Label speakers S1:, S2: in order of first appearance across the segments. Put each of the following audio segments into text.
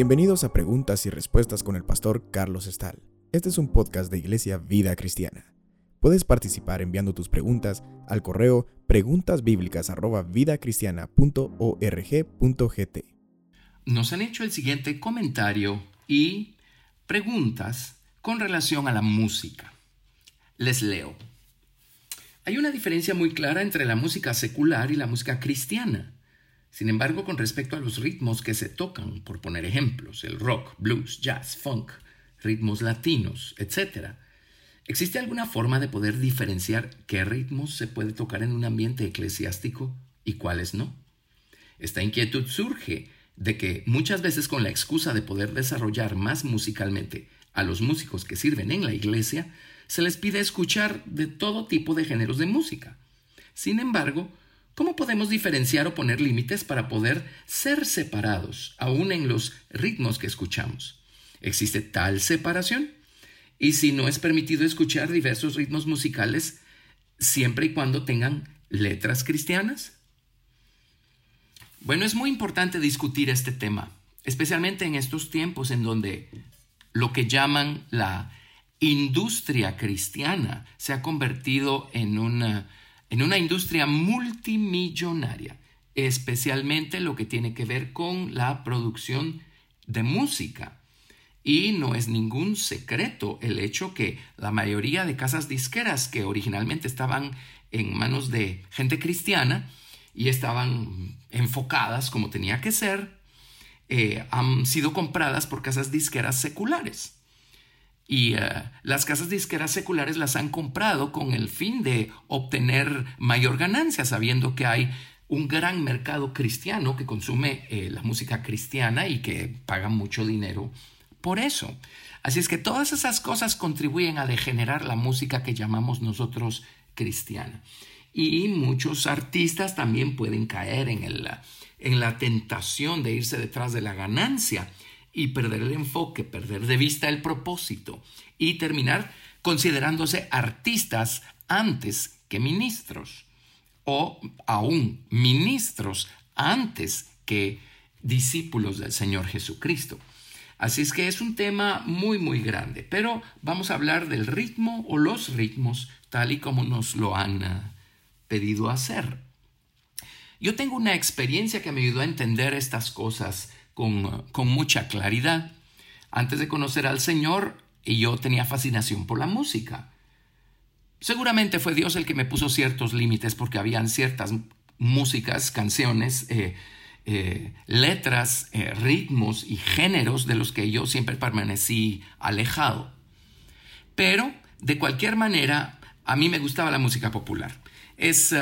S1: Bienvenidos a Preguntas y Respuestas con el pastor Carlos Estal. Este es un podcast de Iglesia Vida Cristiana. Puedes participar enviando tus preguntas al correo preguntasbiblicas@vidacristiana.org.gt.
S2: Nos han hecho el siguiente comentario y preguntas con relación a la música. Les leo. Hay una diferencia muy clara entre la música secular y la música cristiana. Sin embargo, con respecto a los ritmos que se tocan, por poner ejemplos, el rock, blues, jazz, funk, ritmos latinos, etc., ¿existe alguna forma de poder diferenciar qué ritmos se puede tocar en un ambiente eclesiástico y cuáles no? Esta inquietud surge de que muchas veces con la excusa de poder desarrollar más musicalmente a los músicos que sirven en la iglesia, se les pide escuchar de todo tipo de géneros de música. Sin embargo, ¿Cómo podemos diferenciar o poner límites para poder ser separados, aún en los ritmos que escuchamos? ¿Existe tal separación? Y si no es permitido escuchar diversos ritmos musicales, siempre y cuando tengan letras cristianas? Bueno, es muy importante discutir este tema, especialmente en estos tiempos en donde lo que llaman la industria cristiana se ha convertido en una en una industria multimillonaria, especialmente lo que tiene que ver con la producción de música. Y no es ningún secreto el hecho que la mayoría de casas disqueras que originalmente estaban en manos de gente cristiana y estaban enfocadas como tenía que ser, eh, han sido compradas por casas disqueras seculares y eh, las casas disqueras seculares las han comprado con el fin de obtener mayor ganancia, sabiendo que hay un gran mercado cristiano que consume eh, la música cristiana y que paga mucho dinero por eso. Así es que todas esas cosas contribuyen a degenerar la música que llamamos nosotros cristiana. Y muchos artistas también pueden caer en, el, en la tentación de irse detrás de la ganancia y perder el enfoque, perder de vista el propósito y terminar considerándose artistas antes que ministros o aún ministros antes que discípulos del Señor Jesucristo. Así es que es un tema muy, muy grande, pero vamos a hablar del ritmo o los ritmos tal y como nos lo han eh, pedido hacer. Yo tengo una experiencia que me ayudó a entender estas cosas con, mucha claridad. Antes de conocer al Señor, yo tenía fascinación por la música. Seguramente fue Dios el que me puso ciertos límites porque habían ciertas músicas, canciones, eh, eh, letras, eh, ritmos y géneros de los que yo siempre permanecí alejado. Pero, de cualquier manera, a mí me gustaba la música popular. Es,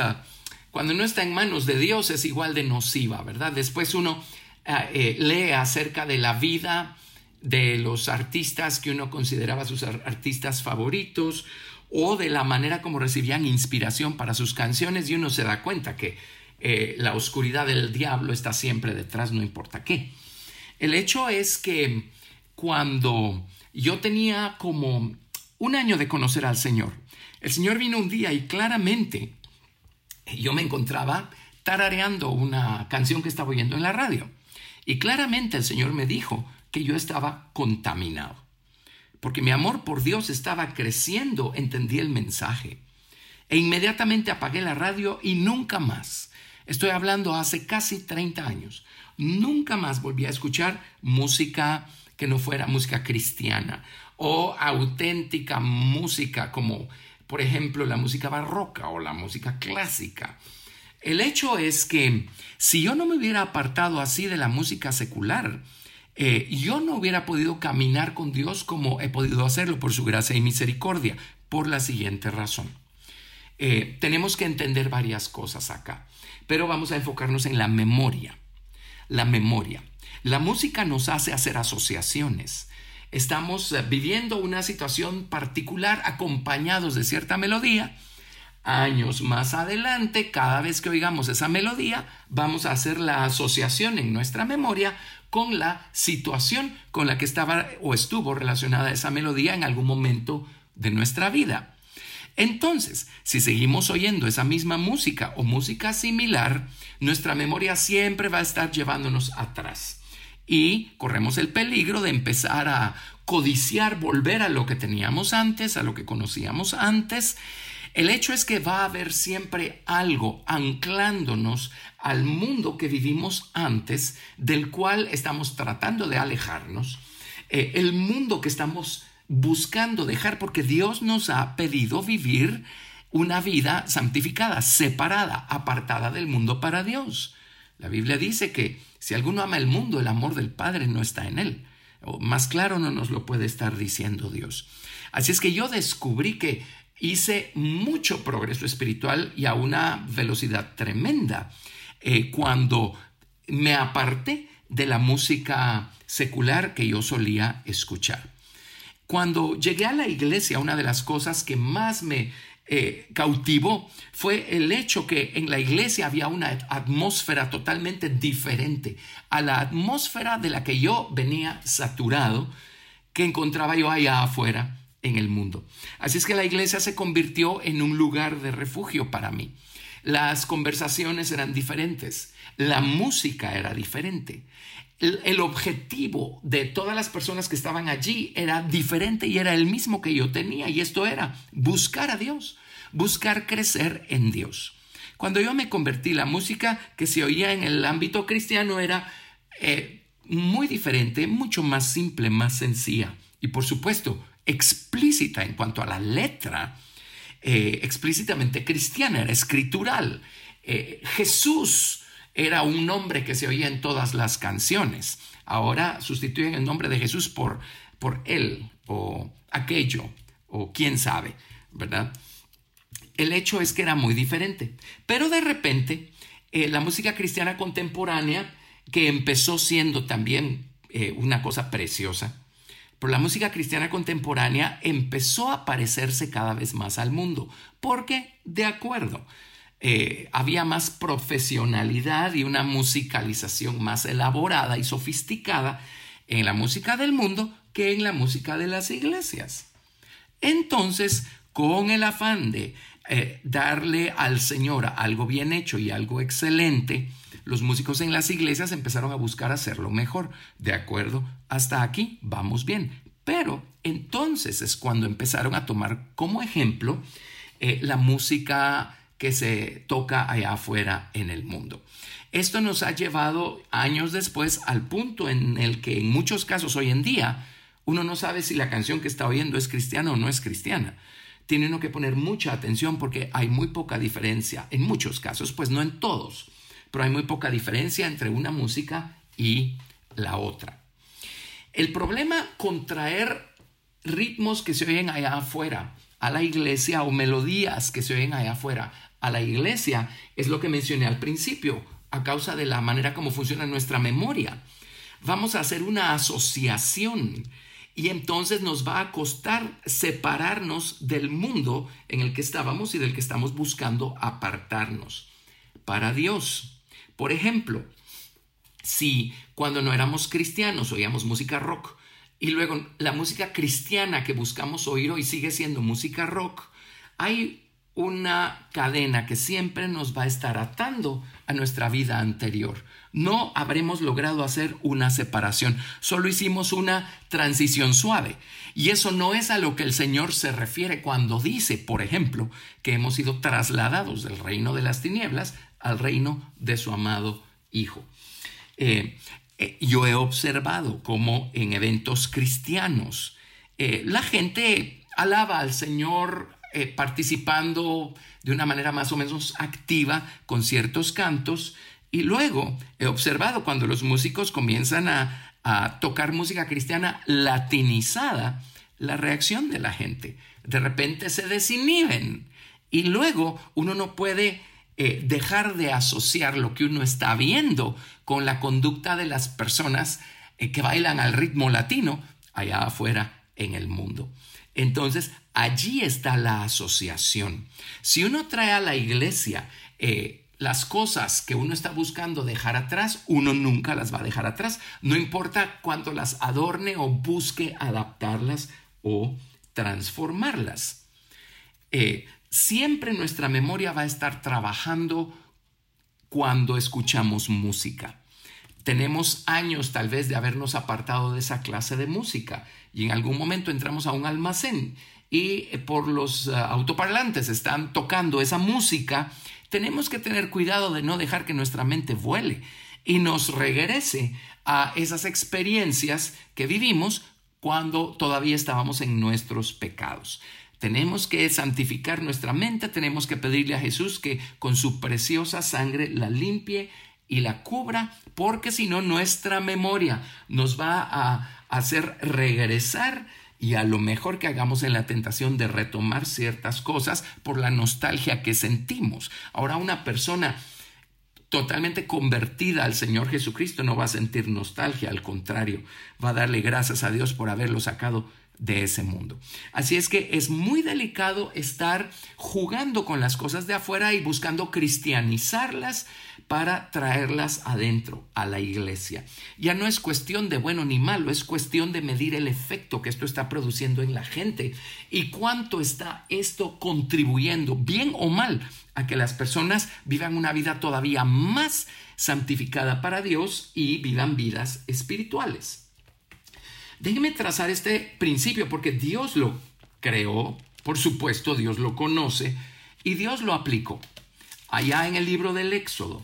S2: cuando no está en manos de Dios, es igual de nociva, ¿verdad? Después uno Ah, eh, lee acerca de la vida de los artistas que uno consideraba sus artistas favoritos o de la manera como recibían inspiración para sus canciones y uno se da cuenta que eh, la oscuridad del diablo está siempre detrás, no importa qué. El hecho es que cuando yo tenía como un año de conocer al Señor, el Señor vino un día y claramente yo me encontraba tarareando una canción que estaba oyendo en la radio. Y claramente el Señor me dijo que yo estaba contaminado. Porque mi amor por Dios estaba creciendo, entendí el mensaje. E inmediatamente apagué la radio y nunca más. Estoy hablando hace casi 30 años. Nunca más volví a escuchar música que no fuera música cristiana o auténtica música como por ejemplo la música barroca o la música clásica el hecho es que si yo no me hubiera apartado así de la música secular, eh, yo no hubiera podido caminar con Dios como he podido hacerlo por su gracia y misericordia, por la siguiente razón. Eh, tenemos que entender varias cosas acá, pero vamos a enfocarnos en la memoria. La memoria. La música nos hace hacer asociaciones. Estamos eh, viviendo una situación particular acompañados de cierta melodía años más adelante, cada vez que oigamos esa melodía, vamos a hacer la asociación en nuestra memoria con la situación con la que estaba o estuvo relacionada esa melodía en algún momento de nuestra vida. Entonces, si seguimos oyendo esa misma música o música similar, nuestra memoria siempre va a estar llevándonos atrás. Y corremos el peligro de empezar a codiciar, volver a lo que teníamos antes, a lo que conocíamos antes. El hecho es que va a haber siempre algo anclándonos al mundo que vivimos antes, del cual estamos tratando de alejarnos, eh, el mundo que estamos buscando dejar, porque Dios nos ha pedido vivir una vida santificada, separada, apartada del mundo para Dios. La Biblia dice que si alguno ama el mundo, el amor del Padre no está en él. O más claro no nos lo puede estar diciendo Dios. Así es que yo descubrí que hice mucho progreso espiritual y a una velocidad tremenda eh, cuando me aparté de la música secular que yo solía escuchar. Cuando llegué a la iglesia, una de las cosas que más me eh, cautivó fue el hecho que en la iglesia había una atmósfera totalmente diferente a la atmósfera de la que yo venía saturado, que encontraba yo allá afuera en el mundo. Así es que la iglesia se convirtió en un lugar de refugio para mí. Las conversaciones eran diferentes, la música era diferente, el, objetivo de todas las personas que estaban allí era diferente y era el mismo que yo tenía, y esto era buscar a Dios, buscar crecer en Dios. Cuando yo me convertí, la música que se oía en el ámbito cristiano era eh, muy diferente, mucho más simple, más sencilla y por supuesto explícita en cuanto a la letra, eh, explícitamente cristiana, era escritural. Eh, Jesús era un nombre que se oía en todas las canciones. Ahora sustituyen el nombre de Jesús por, por él o aquello o quién sabe, ¿verdad? El hecho es que era muy diferente. Pero de repente, eh, la música cristiana contemporánea, que empezó siendo también una cosa preciosa, pero la música cristiana contemporánea empezó a parecerse cada vez más al mundo, porque, de acuerdo, eh, había más profesionalidad y una musicalización más elaborada y sofisticada en la música del mundo que en la música de las iglesias. Entonces, con el afán de eh, darle al Señor algo bien hecho y algo excelente, los músicos en las iglesias empezaron a buscar hacerlo mejor. De acuerdo, hasta aquí vamos bien. Pero entonces es cuando empezaron a tomar como ejemplo eh, la música que se toca allá afuera en el mundo. Esto nos ha llevado años después al punto en el que en muchos casos hoy en día uno no sabe si la canción que está oyendo es cristiana o no es cristiana. Tiene uno que poner mucha atención porque hay muy poca diferencia, en muchos casos, pues no en todos, pero hay muy poca diferencia entre una música y la otra. El problema con traer ritmos que se oyen allá afuera a la iglesia o melodías que se oyen allá afuera a la iglesia es lo que mencioné al principio, a causa de la manera como funciona nuestra memoria. Vamos a hacer una asociación y entonces nos va a costar separarnos del mundo en el que estábamos y del que estamos buscando apartarnos. Para Dios, por ejemplo, si cuando no éramos cristianos oíamos música rock y luego la música cristiana que buscamos oír hoy sigue siendo música rock, hay una cadena que siempre nos va a estar atando a nuestra vida anterior. No habremos logrado hacer una separación, solo hicimos una transición suave. Y eso no es a lo que el Señor se refiere cuando dice, por ejemplo, que hemos sido trasladados del reino de las tinieblas al reino de su amado Hijo. Eh, eh, yo he observado cómo en eventos cristianos eh, la gente alaba al Señor participando de una manera más o menos activa con ciertos cantos. Y luego he observado cuando los músicos comienzan a, tocar música cristiana latinizada, la reacción de la gente. De repente se desinhiben. Y luego uno no puede eh, dejar de asociar lo que uno está viendo con la conducta de las personas eh, que bailan al ritmo latino allá afuera en el mundo. Entonces, allí está la asociación. Si uno trae a la iglesia eh, las cosas que uno está buscando dejar atrás, uno nunca las va a dejar atrás. No importa cuánto las adorne o busque adaptarlas o transformarlas. eh, siempre nuestra memoria va a estar trabajando cuando escuchamos música. Tenemos años tal vez de habernos apartado de esa clase de música y en algún momento entramos a un almacén y eh, por los ah, autoparlantes están tocando esa música, tenemos que tener cuidado de no dejar que nuestra mente vuele y nos regrese a esas experiencias que vivimos cuando todavía estábamos en nuestros pecados. Tenemos que santificar nuestra mente, tenemos que pedirle a Jesús que con su preciosa sangre la limpie y la cubra, porque si no nuestra memoria nos va a hacer regresar y a lo mejor que hagamos en la tentación de retomar ciertas cosas por la nostalgia que sentimos. Ahora una persona totalmente convertida al Señor Jesucristo no va a sentir nostalgia, al contrario, va a darle gracias a Dios por haberlo sacado de ese mundo. Así es que es muy delicado estar jugando con las cosas de afuera y buscando cristianizarlas para traerlas adentro a la iglesia. Ya no es cuestión de bueno ni malo, es cuestión de medir el efecto que esto está produciendo en la gente y cuánto está esto contribuyendo, bien o mal, a que las personas vivan una vida todavía más santificada para Dios y vivan vidas espirituales. Déjeme trazar este principio porque Dios lo creó, por supuesto Dios lo conoce y Dios lo aplicó. Allá en el libro del Éxodo,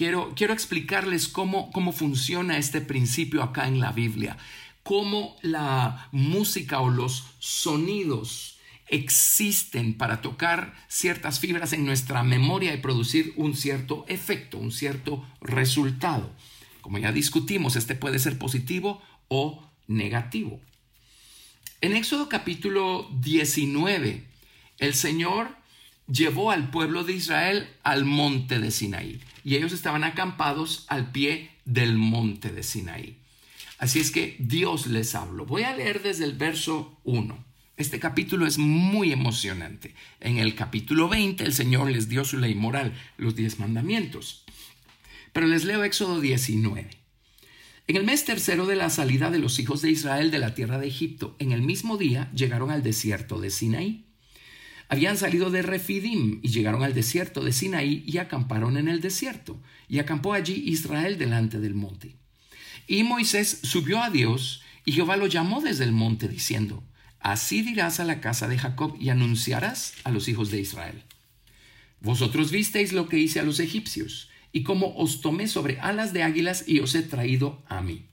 S2: quiero, quiero explicarles cómo, cómo funciona este principio acá en la Biblia, cómo la música o los sonidos existen para tocar ciertas fibras en nuestra memoria y producir un cierto efecto, un cierto resultado. Como ya discutimos, este puede ser positivo o negativo. En Éxodo capítulo 19, el Señor llevó al pueblo de Israel al monte de Sinaí y ellos estaban acampados al pie del monte de Sinaí. Así es que Dios les habló. Voy a leer desde el verso 1. Este capítulo es muy emocionante. En el capítulo 20 el Señor les dio su ley moral, los diez mandamientos. Pero les leo Éxodo 19. En el mes tercero de la salida de los hijos de Israel de la tierra de Egipto, en el mismo día llegaron al desierto de Sinaí. Habían salido de Refidim y llegaron al desierto de Sinaí y acamparon en el desierto, y acampó allí Israel delante del monte. Y Moisés subió a Dios, y Jehová lo llamó desde el monte, diciendo, Así dirás a la casa de Jacob y anunciarás a los hijos de Israel. Vosotros visteis lo que hice a los egipcios y como os tomé sobre alas de águilas y os he traído a mí.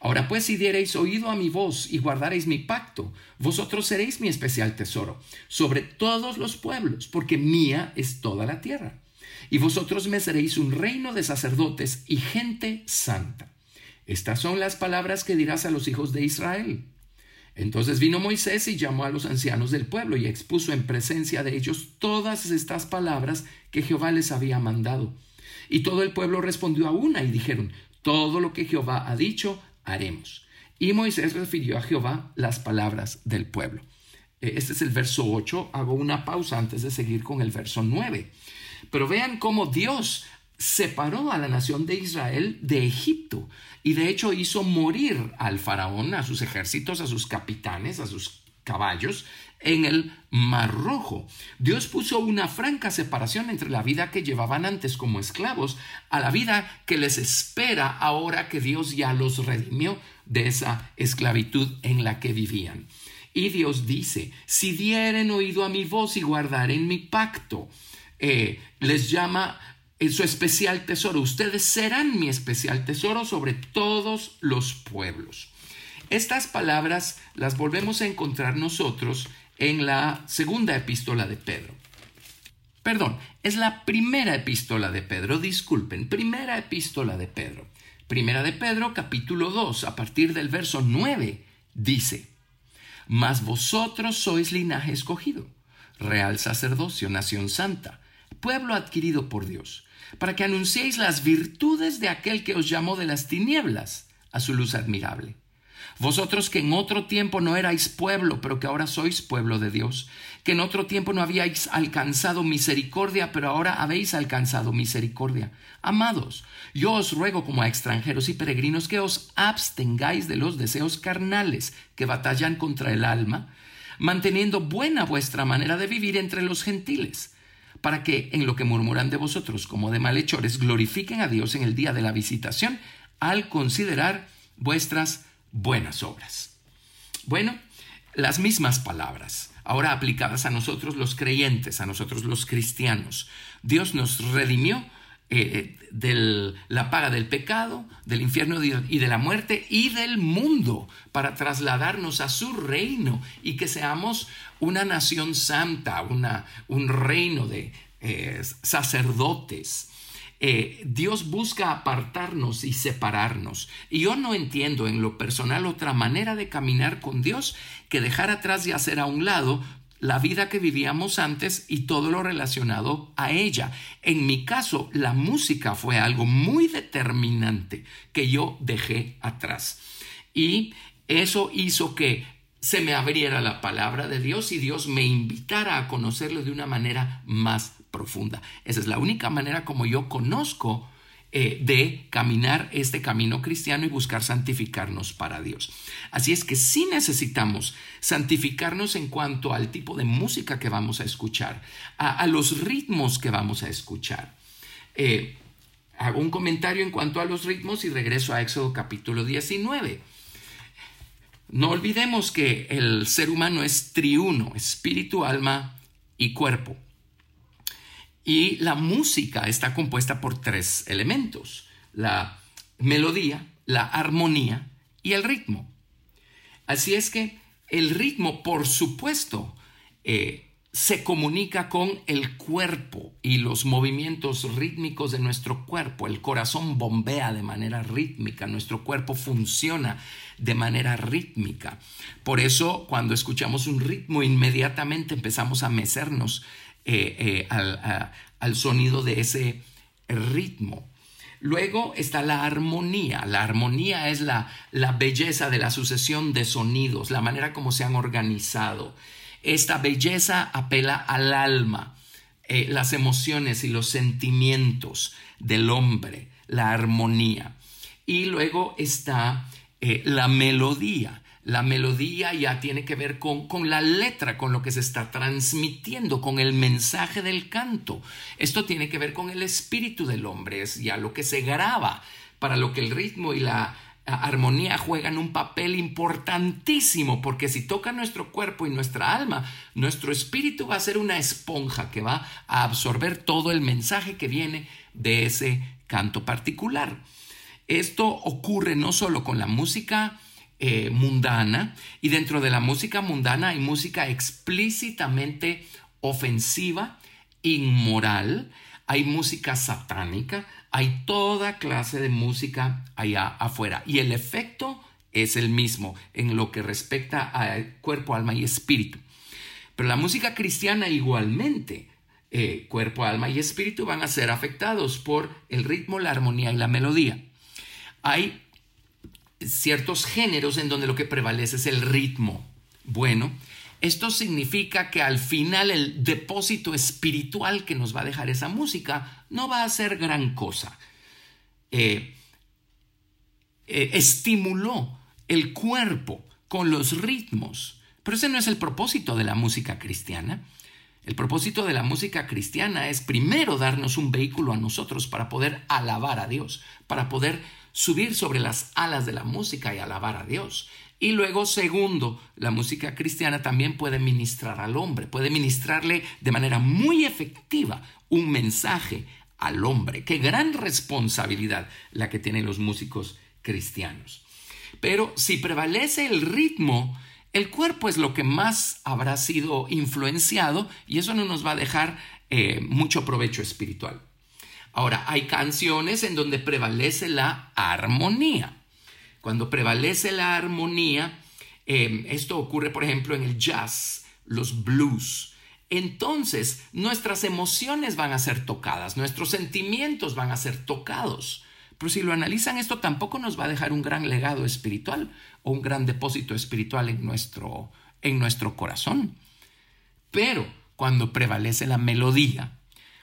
S2: Ahora pues si diereis oído a mi voz y guardareis mi pacto, vosotros seréis mi especial tesoro sobre todos los pueblos, porque mía es toda la tierra. Y vosotros me seréis un reino de sacerdotes y gente santa. Estas son las palabras que dirás a los hijos de Israel. Entonces vino Moisés y llamó a los ancianos del pueblo y expuso en presencia de ellos todas estas palabras que Jehová les había mandado. Y todo el pueblo respondió a una y dijeron, todo lo que Jehová ha dicho, haremos. Y Moisés refirió a Jehová las palabras del pueblo. Eh, este es el verso 8. Hago una pausa antes de seguir con el verso 9. Pero vean cómo Dios separó a la nación de Israel de Egipto y de hecho hizo morir al faraón, a sus ejércitos, a sus capitanes, a sus caballos en el Mar Rojo. Dios puso una franca separación entre la vida que llevaban antes como esclavos a la vida que les espera ahora que Dios ya los redimió de esa esclavitud en la que vivían. Y Dios dice, si dieren oído a mi voz y guardaren mi pacto, eh, les llama en su especial tesoro. Ustedes serán mi especial tesoro sobre todos los pueblos. Estas palabras las volvemos a encontrar nosotros en la segunda epístola de Pedro. Perdón, es la primera epístola de Pedro, disculpen, primera epístola de Pedro. Primera de Pedro, capítulo 2, a partir del verso 9, dice, Mas vosotros sois linaje escogido, real sacerdocio, nación santa, pueblo adquirido por Dios, para que anunciéis las virtudes de aquel que os llamó de las tinieblas a su luz admirable vosotros que en otro tiempo no erais pueblo, pero que ahora sois pueblo de Dios, que en otro tiempo no habíais alcanzado misericordia, pero ahora habéis alcanzado misericordia. Amados, yo os ruego como a extranjeros y peregrinos que os abstengáis de los deseos carnales que batallan contra el alma, manteniendo buena vuestra manera de vivir entre los gentiles, para que en lo que murmuran de vosotros como de malhechores glorifiquen a Dios en el día de la visitación al considerar vuestras buenas obras. Bueno, las mismas palabras, ahora aplicadas a nosotros los creyentes, a nosotros los cristianos. Dios nos redimió eh, de la paga del pecado, del infierno y de la muerte y del mundo para trasladarnos a su reino y que seamos una nación santa, una, un reino de eh, sacerdotes. Eh, Dios busca apartarnos y separarnos. Y yo no entiendo en lo personal otra manera de caminar con Dios que dejar atrás y hacer a un lado la vida que vivíamos antes y todo lo relacionado a ella. En mi caso, la música fue algo muy determinante que yo dejé atrás. Y eso hizo que se me abriera la palabra de Dios y Dios me invitara a conocerlo de una manera más profunda. Esa es la única manera como yo conozco eh, de caminar este camino cristiano y buscar santificarnos para Dios. Así es que sí necesitamos santificarnos en cuanto al tipo de música que vamos a escuchar, a, los ritmos que vamos a escuchar. Eh, hago un comentario en cuanto a los ritmos y regreso a Éxodo capítulo 19. No olvidemos que el ser humano es triuno, espíritu, alma y cuerpo. Y la música está compuesta por tres elementos, la melodía, la armonía y el ritmo. Así es que el ritmo, por supuesto, eh, se comunica con el cuerpo y los movimientos rítmicos de nuestro cuerpo. El corazón bombea de manera rítmica, nuestro cuerpo funciona de manera rítmica. Por eso, cuando escuchamos un ritmo, inmediatamente empezamos a mecernos eh, eh, al, sonido de ese ritmo. Luego está la armonía. La armonía es la, la, belleza de la sucesión de sonidos, la manera como se han organizado. Esta belleza apela al alma, eh, las emociones y los sentimientos del hombre, la armonía. Y luego está la melodía. La melodía ya tiene que ver con, con, la letra, con lo que se está transmitiendo, con el mensaje del canto. Esto tiene que ver con el espíritu del hombre, es ya lo que se graba, para lo que el ritmo y la armonía juegan un papel importantísimo, porque si toca nuestro cuerpo y nuestra alma, nuestro espíritu va a ser una esponja que va a absorber todo el mensaje que viene de ese canto particular. Esto ocurre no solo con la música, eh, mundana y dentro de la música mundana hay música explícitamente ofensiva, inmoral, hay música satánica, hay toda clase de música allá afuera y el efecto es el mismo en lo que respecta a cuerpo, alma y espíritu. Pero la música cristiana igualmente, eh, cuerpo, alma y espíritu van a ser afectados por el ritmo, la armonía y la melodía. Hay ciertos géneros en donde lo que prevalece es el ritmo. Bueno, esto significa que al final el depósito espiritual que nos va a dejar esa música no va a ser gran cosa. Eh, eh, estimuló el cuerpo con los ritmos, pero ese no es el propósito de la música cristiana. El propósito de la música cristiana es primero darnos un vehículo a nosotros para poder alabar a Dios, para poder subir sobre las alas de la música y alabar a Dios. Y luego, segundo, la música cristiana también puede ministrar al hombre, puede ministrarle de manera muy efectiva un mensaje al hombre. Qué gran responsabilidad la que tienen los músicos cristianos. Pero si prevalece el ritmo, el cuerpo es lo que más habrá sido influenciado y eso no nos va a dejar eh, mucho provecho espiritual. Ahora, hay canciones en donde prevalece la armonía. Cuando prevalece la armonía, em, esto ocurre, por ejemplo, en el jazz, los blues. Entonces, nuestras emociones van a ser tocadas, nuestros sentimientos van a ser tocados. Pero si lo analizan, esto tampoco nos va a dejar un gran legado espiritual o un gran depósito espiritual en nuestro, en nuestro corazón. Pero cuando prevalece la melodía,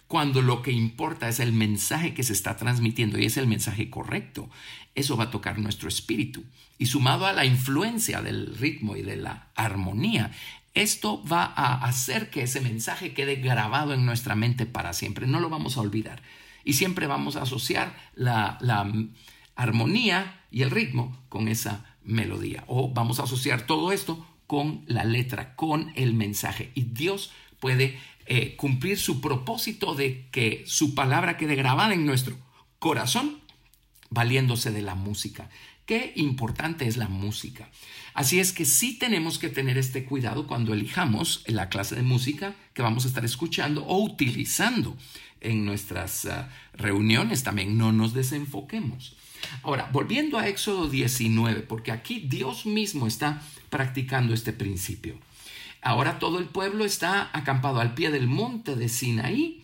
S2: cuando lo que importa es el mensaje que se está transmitiendo y es el mensaje correcto, eso va a tocar nuestro espíritu. Y sumado a la influencia del ritmo y de la armonía, esto va a hacer que ese mensaje quede grabado en nuestra mente para siempre. No lo vamos a olvidar. Y siempre vamos a asociar la, armonía y el ritmo con esa melodía. O vamos a asociar todo esto con la letra, con el mensaje. Y Dios puede eh, cumplir su propósito de que su palabra quede grabada en nuestro corazón, valiéndose de la música. Qué importante es la música. Así es que sí tenemos que tener este cuidado cuando elijamos la clase de música que vamos a estar escuchando o utilizando en nuestras ah, reuniones también. No nos desenfoquemos. Ahora, volviendo a Éxodo 19, porque aquí Dios mismo está practicando este principio. Ahora todo el pueblo está acampado al pie del monte de Sinaí.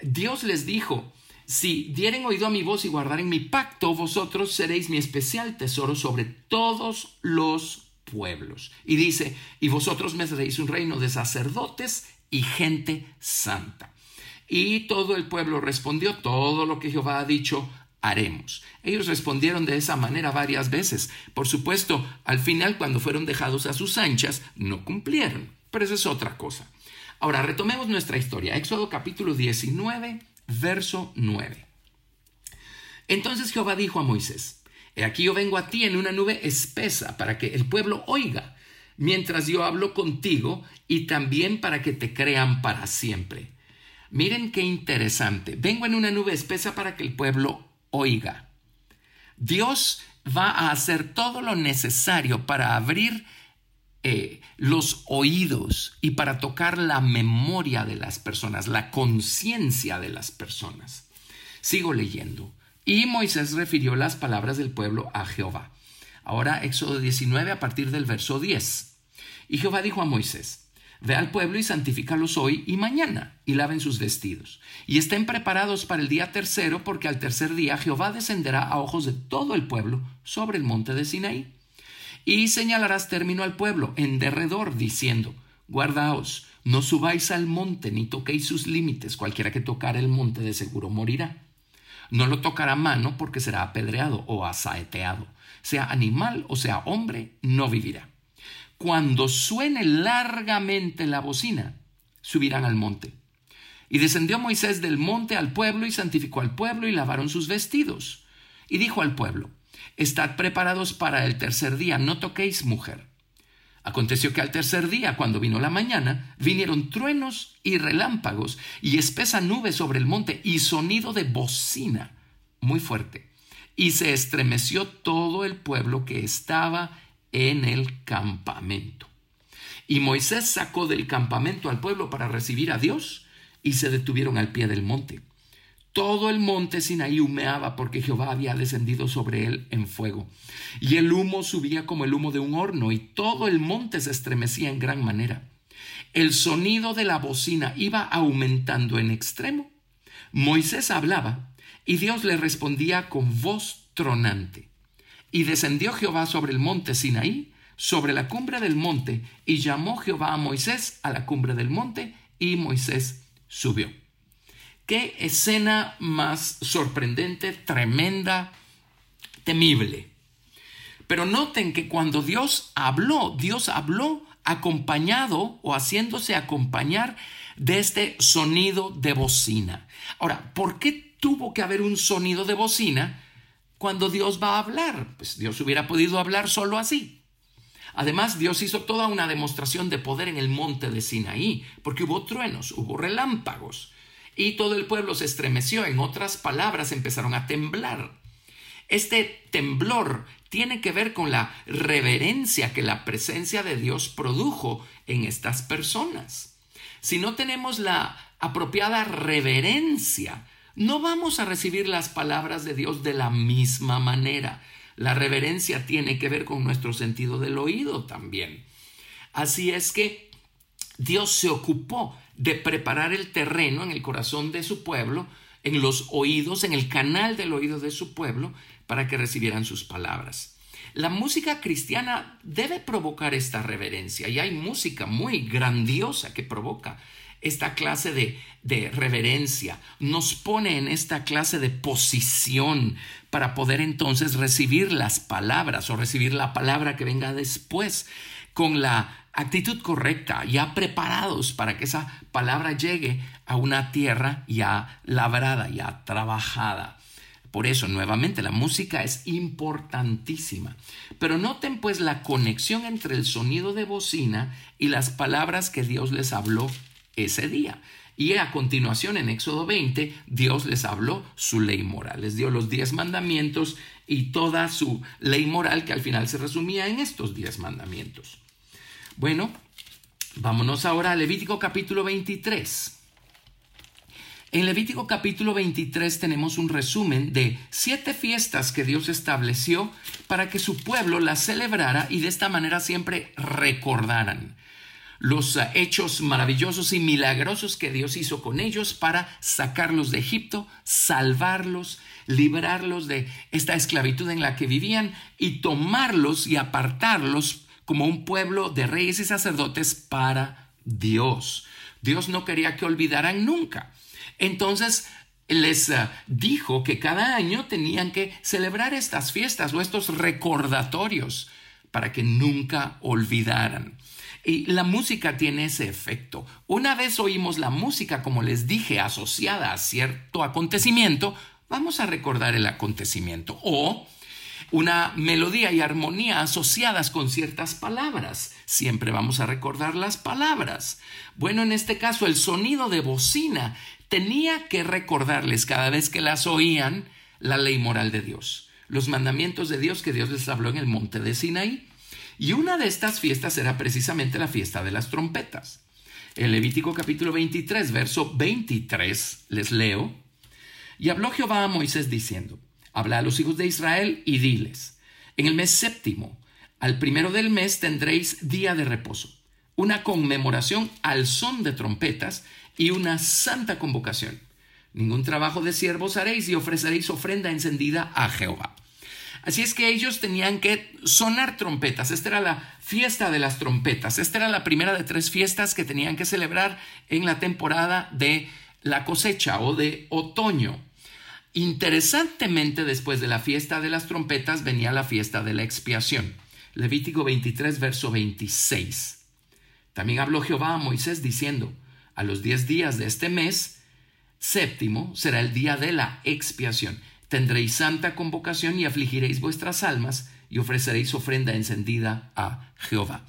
S2: Dios les dijo, si dieren oído a mi voz y guardaren mi pacto, vosotros seréis mi especial tesoro sobre todos los pueblos. Y dice, y vosotros me seréis un reino de sacerdotes y gente santa. Y todo el pueblo respondió, todo lo que Jehová ha dicho, haremos. Ellos respondieron de esa manera varias veces. Por supuesto, al final, cuando fueron dejados a sus anchas, no cumplieron. Pero eso es otra cosa. Ahora, retomemos nuestra historia. Éxodo capítulo 19, verso 9. Entonces Jehová dijo a Moisés, He aquí yo vengo a ti en una nube espesa para que el pueblo oiga, mientras yo hablo contigo, y también para que te crean para siempre. Miren qué interesante. Vengo en una nube espesa para que el pueblo oiga. Dios va a hacer todo lo necesario para abrir eh, los oídos y para tocar la memoria de las personas, la conciencia de las personas. Sigo leyendo. Y Moisés refirió las palabras del pueblo a Jehová. Ahora Éxodo 19 a partir del verso 10. Y Jehová dijo a Moisés, Ve al pueblo y santifícalos hoy y mañana, y laven sus vestidos. Y estén preparados para el día tercero, porque al tercer día Jehová descenderá a ojos de todo el pueblo sobre el monte de Sinaí. Y señalarás término al pueblo en derredor, diciendo, Guardaos, no subáis al monte, ni toquéis sus límites, cualquiera que tocar el monte de seguro morirá. No lo tocará mano porque será apedreado o asaeteado. Sea animal o sea hombre, no vivirá cuando suene largamente la bocina, subirán al monte. Y descendió Moisés del monte al pueblo y santificó al pueblo y lavaron sus vestidos. Y dijo al pueblo, Estad preparados para el tercer día, no toquéis mujer. Aconteció que al tercer día, cuando vino la mañana, vinieron truenos y relámpagos y espesa nube sobre el monte y sonido de bocina muy fuerte. Y se estremeció todo el pueblo que estaba en el campamento. Y Moisés sacó del campamento al pueblo para recibir a Dios y se detuvieron al pie del monte. Todo el monte Sinaí humeaba porque Jehová había descendido sobre él en fuego. Y el humo subía como el humo de un horno y todo el monte se estremecía en gran manera. El sonido de la bocina iba aumentando en extremo. Moisés hablaba y Dios le respondía con voz tronante. Y descendió Jehová sobre el monte Sinaí, sobre la cumbre del monte, y llamó Jehová a Moisés a la cumbre del monte, y Moisés subió. Qué escena más sorprendente, tremenda, temible. Pero noten que cuando Dios habló, Dios habló acompañado o haciéndose acompañar de este sonido de bocina. Ahora, ¿por qué tuvo que haber un sonido de bocina? Cuando Dios va a hablar. Pues Dios hubiera podido hablar solo así. Además, Dios hizo toda una demostración de poder en el monte de Sinaí, porque hubo truenos, hubo relámpagos, y todo el pueblo se estremeció. En otras palabras, empezaron a temblar. Este temblor tiene que ver con la reverencia que la presencia de Dios produjo en estas personas. Si no tenemos la apropiada reverencia, no vamos a recibir las palabras de Dios de la misma manera. La reverencia tiene que ver con nuestro sentido del oído también. Así es que Dios se ocupó de preparar el terreno en el corazón de su pueblo, en los oídos, en el canal del oído de su pueblo, para que recibieran sus palabras. La música cristiana debe provocar esta reverencia y hay música muy grandiosa que provoca esta clase de, de reverencia, nos pone en esta clase de posición para poder entonces recibir las palabras o recibir la palabra que venga después con la actitud correcta, ya preparados para que esa palabra llegue a una tierra ya labrada, ya trabajada. Por eso, nuevamente, la música es importantísima. Pero noten pues la conexión entre el sonido de bocina y las palabras que Dios les habló ese día. Y a continuación, en Éxodo 20, Dios les habló su ley moral, les dio los diez mandamientos y toda su ley moral que al final se resumía en estos diez mandamientos. Bueno, vámonos ahora a Levítico capítulo 23. En Levítico capítulo 23 tenemos un resumen de siete fiestas que Dios estableció para que su pueblo las celebrara y de esta manera siempre recordaran los eh, hechos maravillosos y milagrosos que Dios hizo con ellos para sacarlos de Egipto, salvarlos, librarlos de esta esclavitud en la que vivían y tomarlos y apartarlos como un pueblo de reyes y sacerdotes para Dios. Dios no quería que olvidaran nunca. Entonces les eh, dijo que cada año tenían que celebrar estas fiestas o estos recordatorios para que nunca olvidaran. Y la música tiene ese efecto. Una vez oímos la música, como les dije, asociada a cierto acontecimiento, vamos a recordar el acontecimiento. O una melodía y armonía asociadas con ciertas palabras. Siempre vamos a recordar las palabras. Bueno, en este caso, el sonido de bocina tenía que recordarles cada vez que las oían la ley moral de Dios, los mandamientos de Dios que Dios les habló en el monte de Sinaí. Y una de estas fiestas era precisamente la fiesta de las trompetas. En Levítico capítulo 23, verso 23, les leo. Y habló Jehová a Moisés diciendo, habla a los hijos de Israel y diles, en el mes séptimo, al primero del mes tendréis día de reposo, una conmemoración al son de trompetas y una santa convocación. Ningún trabajo de siervos haréis y ofreceréis ofrenda encendida a Jehová. Así es que ellos tenían que sonar trompetas. Esta era la fiesta de las trompetas. Esta era la primera de tres fiestas que tenían que celebrar en la temporada de la cosecha o de otoño. Interesantemente, después de la fiesta de las trompetas venía la fiesta de la expiación. Levítico 23, verso 26. También habló Jehová a Moisés diciendo, a los diez días de este mes, séptimo será el día de la expiación tendréis santa convocación y afligiréis vuestras almas y ofreceréis ofrenda encendida a Jehová.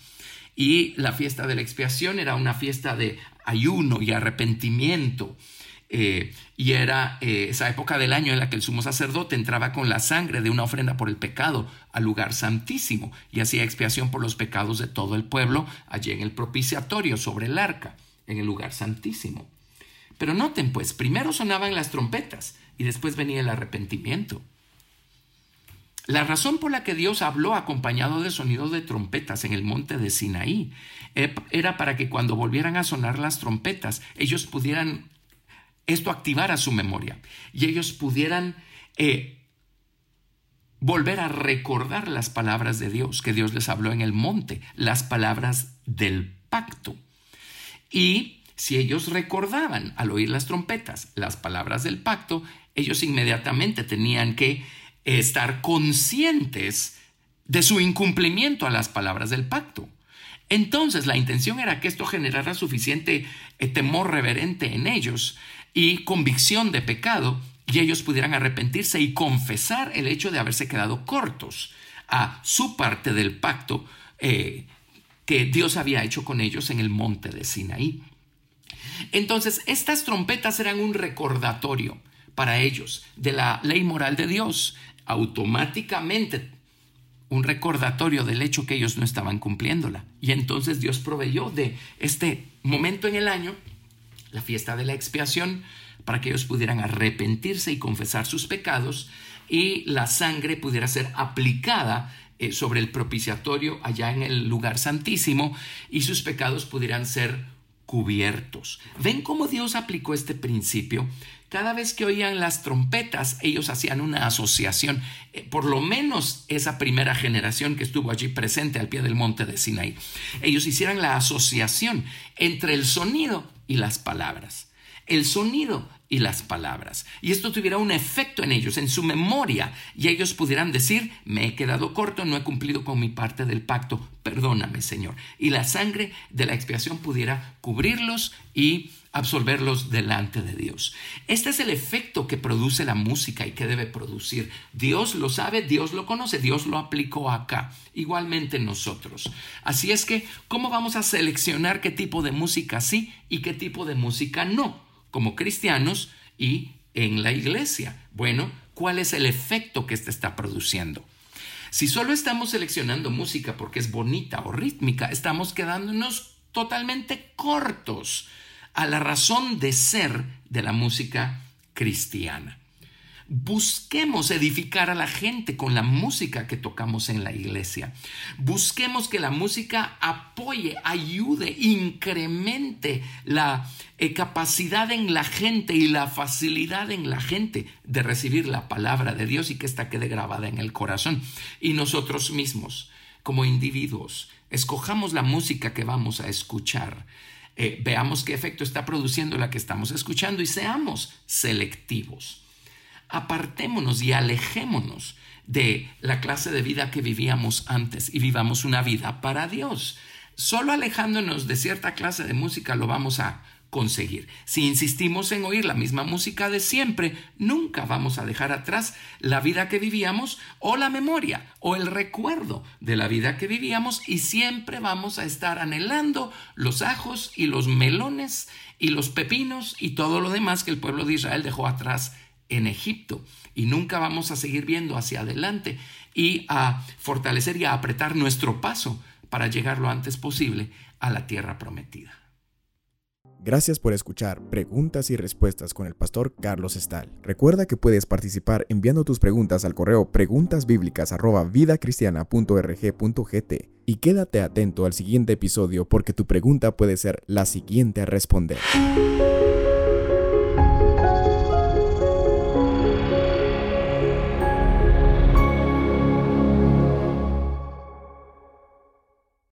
S2: Y la fiesta de la expiación era una fiesta de ayuno y arrepentimiento. Eh, y era eh, esa época del año en la que el sumo sacerdote entraba con la sangre de una ofrenda por el pecado al lugar santísimo y hacía expiación por los pecados de todo el pueblo allí en el propiciatorio sobre el arca, en el lugar santísimo. Pero noten pues, primero sonaban las trompetas y después venía el arrepentimiento. La razón por la que Dios habló acompañado de sonido de trompetas en el monte de Sinaí era para que cuando volvieran a sonar las trompetas, ellos pudieran, esto activara su memoria y ellos pudieran eh, volver a recordar las palabras de Dios que Dios les habló en el monte, las palabras del pacto. Y si ellos recordaban al oír las trompetas las palabras del pacto, ellos inmediatamente tenían que estar conscientes de su incumplimiento a las palabras del pacto. Entonces la intención era que esto generara suficiente eh, temor reverente en ellos y convicción de pecado y ellos pudieran arrepentirse y confesar el hecho de haberse quedado cortos a su parte del pacto eh, que Dios había hecho con ellos en el monte de Sinaí. Entonces, estas trompetas eran un recordatorio para ellos de la ley moral de Dios, automáticamente un recordatorio del hecho que ellos no estaban cumpliéndola. Y entonces Dios proveyó de este momento en el año, la fiesta de la expiación, para que ellos pudieran arrepentirse y confesar sus pecados y la sangre pudiera ser aplicada eh, sobre el propiciatorio allá en el lugar santísimo y sus pecados pudieran ser cubiertos. ¿Ven cómo Dios aplicó este principio? Cada vez que oían las trompetas, ellos hacían una asociación, eh, por lo menos esa primera generación que estuvo allí presente al pie del monte de Sinaí. Ellos hicieran la asociación entre el sonido y las palabras. El sonido y las palabras. Y esto tuviera un efecto en ellos, en su memoria, y ellos pudieran decir, me he quedado corto, no he cumplido con mi parte del pacto, perdóname Señor. Y la sangre de la expiación pudiera cubrirlos y absolverlos delante de Dios. Este es el efecto que produce la música y que debe producir. Dios lo sabe, Dios lo conoce, Dios lo aplicó acá, igualmente nosotros. Así es que, ¿cómo vamos a seleccionar qué tipo de música sí y qué tipo de música no, como cristianos y en la iglesia? Bueno, ¿cuál es el efecto que éste está produciendo? Si solo estamos seleccionando música porque es bonita o rítmica, estamos quedándonos totalmente cortos a la razón de ser de la música cristiana. Busquemos edificar a la gente con la música que tocamos en la iglesia. Busquemos que la música apoye, ayude, incremente la eh, capacidad en la gente y la facilidad en la gente de recibir la palabra de Dios y que ésta quede grabada en el corazón. Y nosotros mismos, como individuos, escojamos la música que vamos a escuchar eh, veamos qué efecto está produciendo la que estamos escuchando y seamos selectivos. Apartémonos y alejémonos de la clase de vida que vivíamos antes y vivamos una vida para Dios. Solo alejándonos de cierta clase de música lo vamos a conseguir. Si insistimos en oír la misma música de siempre, nunca vamos a dejar atrás la vida que vivíamos o la memoria o el recuerdo de la vida que vivíamos y siempre vamos a estar anhelando los ajos y los melones y los pepinos y todo lo demás que el pueblo de Israel dejó atrás en Egipto. Y nunca vamos a seguir viendo hacia adelante y a fortalecer y a apretar nuestro paso para llegar lo antes posible a la tierra prometida.
S1: Gracias por escuchar Preguntas y Respuestas con el pastor Carlos Estal. Recuerda que puedes participar enviando tus preguntas al correo preguntasbiblicas@vidacristiana.rg.gt y quédate atento al siguiente episodio porque tu pregunta puede ser la siguiente a responder.